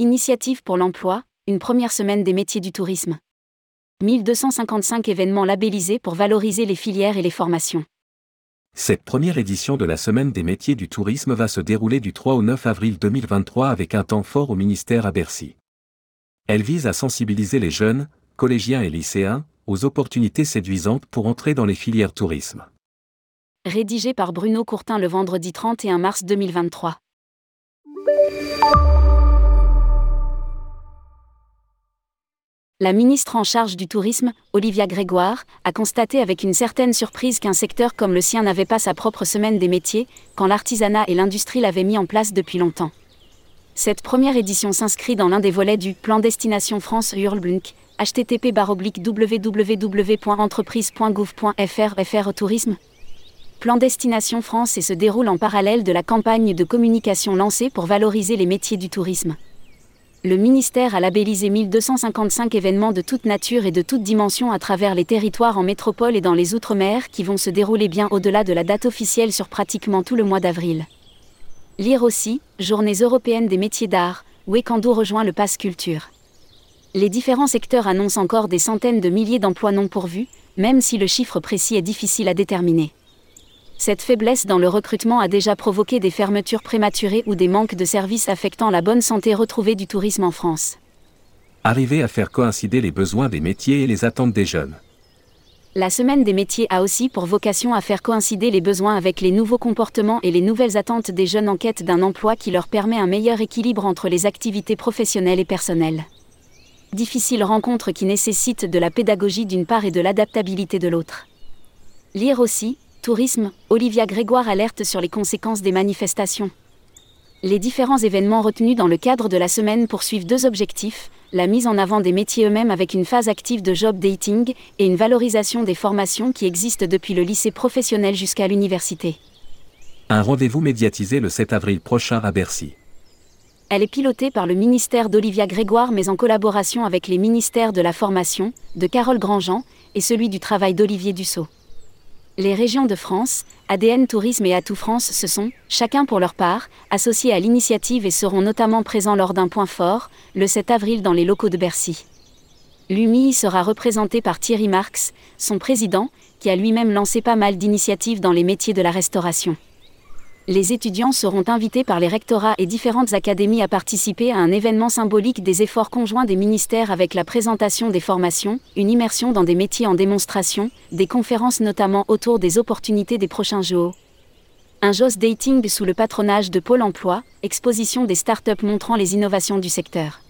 Initiative pour l'emploi, une première semaine des métiers du tourisme. 1255 événements labellisés pour valoriser les filières et les formations. Cette première édition de la Semaine des métiers du tourisme va se dérouler du 3 au 9 avril 2023 avec un temps fort au ministère à Bercy. Elle vise à sensibiliser les jeunes, collégiens et lycéens, aux opportunités séduisantes pour entrer dans les filières tourisme. Rédigé par Bruno Courtin le vendredi 31 mars 2023. La ministre en charge du tourisme, Olivia Grégoire, a constaté avec une certaine surprise qu'un secteur comme le sien n'avait pas sa propre semaine des métiers, quand l'artisanat et l'industrie l'avaient mis en place depuis longtemps. Cette première édition s'inscrit dans l'un des volets du Plan Destination France Hurlblunk, http www.entreprise.gouv.fr FR Tourisme. Plan Destination France et se déroule en parallèle de la campagne de communication lancée pour valoriser les métiers du tourisme le ministère a labellisé 1255 événements de toute nature et de toute dimension à travers les territoires en métropole et dans les Outre-mer qui vont se dérouler bien au-delà de la date officielle sur pratiquement tout le mois d'avril. Lire aussi, Journées européennes des métiers d'art, Wekando rejoint le Pass Culture. Les différents secteurs annoncent encore des centaines de milliers d'emplois non pourvus, même si le chiffre précis est difficile à déterminer. Cette faiblesse dans le recrutement a déjà provoqué des fermetures prématurées ou des manques de services affectant la bonne santé retrouvée du tourisme en France. Arriver à faire coïncider les besoins des métiers et les attentes des jeunes. La semaine des métiers a aussi pour vocation à faire coïncider les besoins avec les nouveaux comportements et les nouvelles attentes des jeunes en quête d'un emploi qui leur permet un meilleur équilibre entre les activités professionnelles et personnelles. Difficile rencontre qui nécessite de la pédagogie d'une part et de l'adaptabilité de l'autre. Lire aussi, Tourisme, Olivia Grégoire alerte sur les conséquences des manifestations. Les différents événements retenus dans le cadre de la semaine poursuivent deux objectifs, la mise en avant des métiers eux-mêmes avec une phase active de job dating et une valorisation des formations qui existent depuis le lycée professionnel jusqu'à l'université. Un rendez-vous médiatisé le 7 avril prochain à Bercy. Elle est pilotée par le ministère d'Olivia Grégoire mais en collaboration avec les ministères de la Formation, de Carole Grandjean, et celui du Travail d'Olivier Dussault. Les régions de France, ADN Tourisme et Atout France se sont, chacun pour leur part, associés à l'initiative et seront notamment présents lors d'un point fort, le 7 avril dans les locaux de Bercy. L'UMI sera représenté par Thierry Marx, son président, qui a lui-même lancé pas mal d'initiatives dans les métiers de la restauration les étudiants seront invités par les rectorats et différentes académies à participer à un événement symbolique des efforts conjoints des ministères avec la présentation des formations, une immersion dans des métiers en démonstration, des conférences notamment autour des opportunités des prochains JO. Un JOS Dating sous le patronage de Pôle emploi, exposition des startups montrant les innovations du secteur.